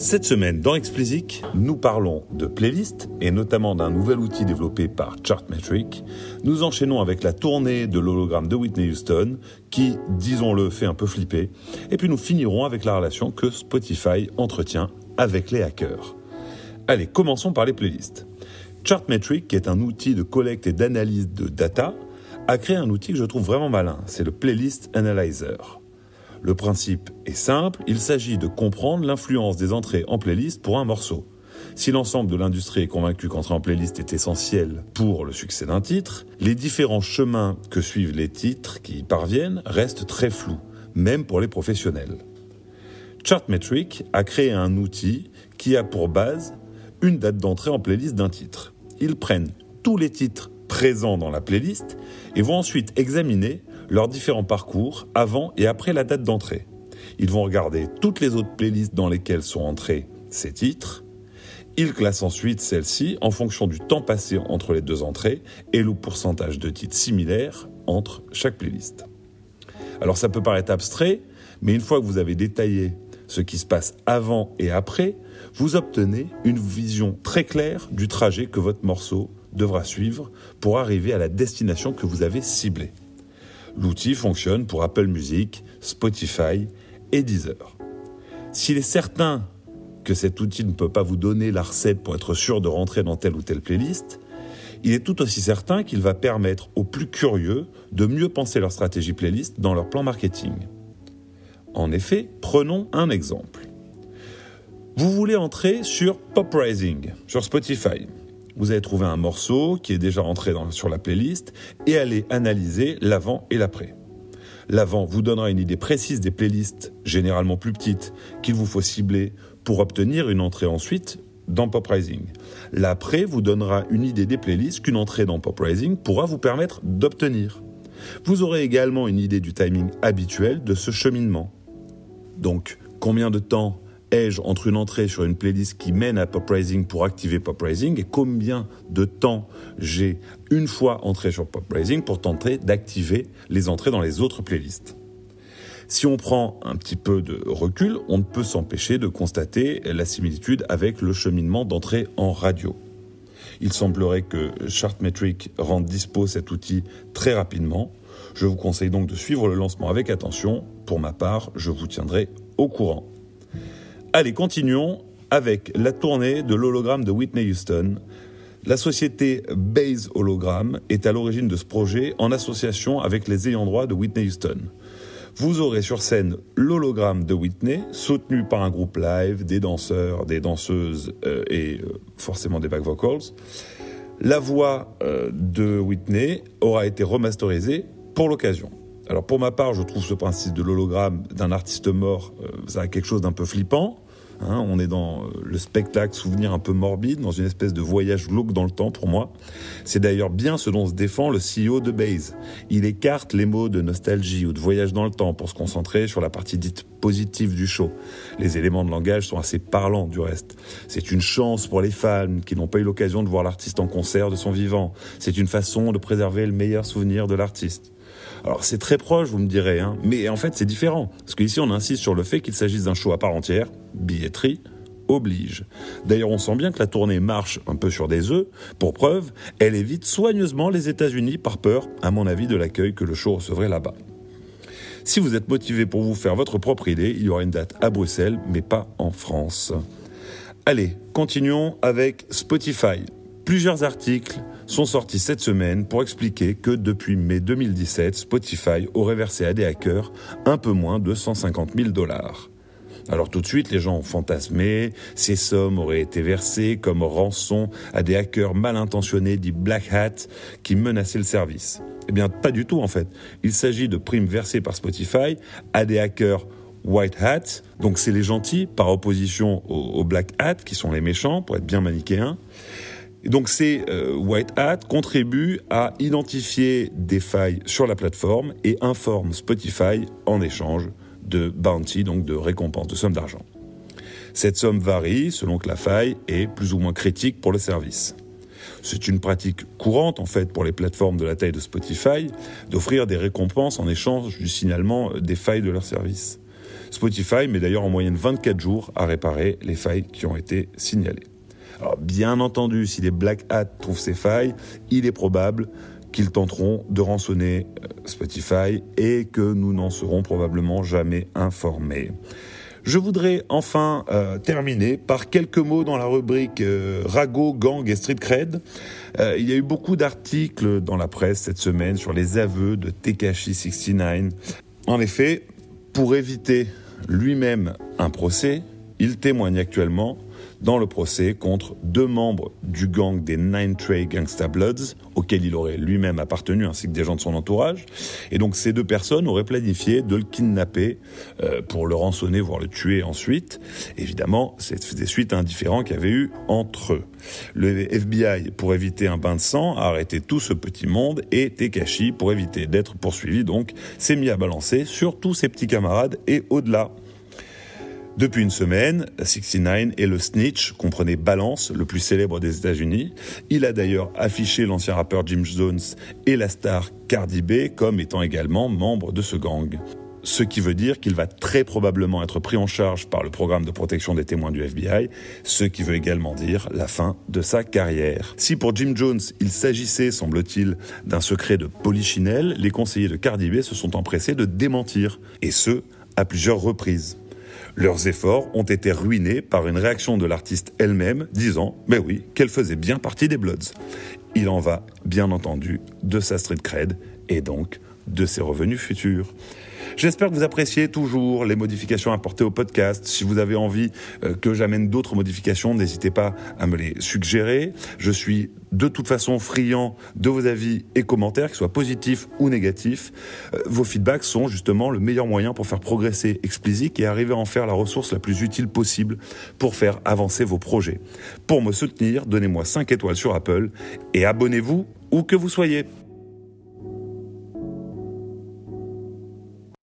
Cette semaine, dans Explicit, nous parlons de playlist et notamment d'un nouvel outil développé par Chartmetric. Nous enchaînons avec la tournée de l'hologramme de Whitney Houston qui, disons-le, fait un peu flipper. Et puis nous finirons avec la relation que Spotify entretient avec les hackers. Allez, commençons par les playlists. Chartmetric, qui est un outil de collecte et d'analyse de data, a créé un outil que je trouve vraiment malin. C'est le Playlist Analyzer. Le principe est simple, il s'agit de comprendre l'influence des entrées en playlist pour un morceau. Si l'ensemble de l'industrie est convaincu qu'entrer en playlist est essentiel pour le succès d'un titre, les différents chemins que suivent les titres qui y parviennent restent très flous, même pour les professionnels. Chartmetric a créé un outil qui a pour base une date d'entrée en playlist d'un titre. Ils prennent tous les titres présents dans la playlist et vont ensuite examiner leurs différents parcours avant et après la date d'entrée. Ils vont regarder toutes les autres playlists dans lesquelles sont entrés ces titres. Ils classent ensuite celles-ci en fonction du temps passé entre les deux entrées et le pourcentage de titres similaires entre chaque playlist. Alors ça peut paraître abstrait, mais une fois que vous avez détaillé ce qui se passe avant et après, vous obtenez une vision très claire du trajet que votre morceau devra suivre pour arriver à la destination que vous avez ciblée. L'outil fonctionne pour Apple Music, Spotify et Deezer. S'il est certain que cet outil ne peut pas vous donner la recette pour être sûr de rentrer dans telle ou telle playlist, il est tout aussi certain qu'il va permettre aux plus curieux de mieux penser leur stratégie playlist dans leur plan marketing. En effet, prenons un exemple. Vous voulez entrer sur Pop Rising, sur Spotify vous allez trouver un morceau qui est déjà rentré sur la playlist et allez analyser l'avant et l'après. L'avant vous donnera une idée précise des playlists, généralement plus petites, qu'il vous faut cibler pour obtenir une entrée ensuite dans Pop Rising. L'après vous donnera une idée des playlists qu'une entrée dans Pop Rising pourra vous permettre d'obtenir. Vous aurez également une idée du timing habituel de ce cheminement. Donc, combien de temps ai-je entre une entrée sur une playlist qui mène à Pop Rising pour activer Pop Rising et combien de temps j'ai une fois entré sur Pop Rising pour tenter d'activer les entrées dans les autres playlists? Si on prend un petit peu de recul, on ne peut s'empêcher de constater la similitude avec le cheminement d'entrée en radio. Il semblerait que Chartmetric rende dispo cet outil très rapidement. Je vous conseille donc de suivre le lancement avec attention. Pour ma part, je vous tiendrai au courant. Allez, continuons avec la tournée de l'hologramme de Whitney Houston. La société Base Hologram est à l'origine de ce projet en association avec les ayants droit de Whitney Houston. Vous aurez sur scène l'hologramme de Whitney, soutenu par un groupe live, des danseurs, des danseuses euh, et euh, forcément des back vocals. La voix euh, de Whitney aura été remasterisée pour l'occasion. Alors pour ma part, je trouve ce principe de l'hologramme d'un artiste mort, euh, ça a quelque chose d'un peu flippant. Hein. on est dans euh, le spectacle, souvenir un peu morbide, dans une espèce de voyage glauque dans le temps pour moi. C'est d'ailleurs bien ce dont se défend le CEO de Base. Il écarte les mots de nostalgie ou de voyage dans le temps pour se concentrer sur la partie dite positive du show. Les éléments de langage sont assez parlants du reste. C'est une chance pour les fans qui n'ont pas eu l'occasion de voir l'artiste en concert de son vivant. C'est une façon de préserver le meilleur souvenir de l'artiste. Alors c'est très proche, vous me direz, hein, mais en fait c'est différent. Parce qu'ici on insiste sur le fait qu'il s'agisse d'un show à part entière, billetterie oblige. D'ailleurs, on sent bien que la tournée marche un peu sur des œufs. Pour preuve, elle évite soigneusement les États-Unis par peur, à mon avis, de l'accueil que le show recevrait là-bas. Si vous êtes motivé pour vous faire votre propre idée, il y aura une date à Bruxelles, mais pas en France. Allez, continuons avec Spotify. Plusieurs articles sont sortis cette semaine pour expliquer que depuis mai 2017, Spotify aurait versé à des hackers un peu moins de 150 000 dollars. Alors tout de suite, les gens ont fantasmé, ces sommes auraient été versées comme rançon à des hackers mal intentionnés dits Black Hat qui menaçaient le service. Eh bien, pas du tout en fait. Il s'agit de primes versées par Spotify à des hackers White Hat, donc c'est les gentils par opposition aux, Black Hat qui sont les méchants, pour être bien manichéens. Donc ces euh, White Hat contribuent à identifier des failles sur la plateforme et informent Spotify en échange de bounty, donc de récompense, de somme d'argent. Cette somme varie selon que la faille est plus ou moins critique pour le service. C'est une pratique courante en fait pour les plateformes de la taille de Spotify d'offrir des récompenses en échange du signalement des failles de leur service. Spotify met d'ailleurs en moyenne 24 jours à réparer les failles qui ont été signalées. Alors, bien entendu, si les Black Hat trouvent ces failles, il est probable qu'ils tenteront de rançonner euh, Spotify et que nous n'en serons probablement jamais informés. Je voudrais enfin euh, terminer par quelques mots dans la rubrique euh, Rago, Gang et Street Cred. il y a eu beaucoup d'articles dans la presse cette semaine sur les aveux de Tekashi 69. En effet, pour éviter lui-même un procès, il témoigne actuellement dans le procès contre deux membres du gang des Nine Trey Gangsta Bloods, auquel il aurait lui-même appartenu, ainsi que des gens de son entourage. Et donc ces deux personnes auraient planifié de le kidnapper euh, pour le rançonner, voire le tuer ensuite. Évidemment, c'est des suites indifférents qu'il y avait eu entre eux. Le FBI, pour éviter un bain de sang, a arrêté tout ce petit monde et Tekashi, pour éviter d'être poursuivi, donc, s'est mis à balancer sur tous ses petits camarades et au-delà. Depuis une semaine, 69 est le snitch, comprenez Balance, le plus célèbre des États-Unis. Il a d'ailleurs affiché l'ancien rappeur Jim Jones et la star Cardi B comme étant également membres de ce gang. Ce qui veut dire qu'il va très probablement être pris en charge par le programme de protection des témoins du FBI, ce qui veut également dire la fin de sa carrière. Si pour Jim Jones, il s'agissait, semble-t-il, d'un secret de polichinelle, les conseillers de Cardi B se sont empressés de démentir, et ce, à plusieurs reprises. Leurs efforts ont été ruinés par une réaction de l'artiste elle-même disant, mais oui, qu'elle faisait bien partie des Bloods. Il en va, bien entendu, de sa street cred et donc de ses revenus futurs. J'espère que vous appréciez toujours les modifications apportées au podcast. Si vous avez envie euh, que j'amène d'autres modifications, n'hésitez pas à me les suggérer. Je suis de toute façon friand de vos avis et commentaires, qu'ils soient positifs ou négatifs. Euh, vos feedbacks sont justement le meilleur moyen pour faire progresser Explicit et arriver à en faire la ressource la plus utile possible pour faire avancer vos projets. Pour me soutenir, donnez-moi 5 étoiles sur Apple et abonnez-vous où que vous soyez.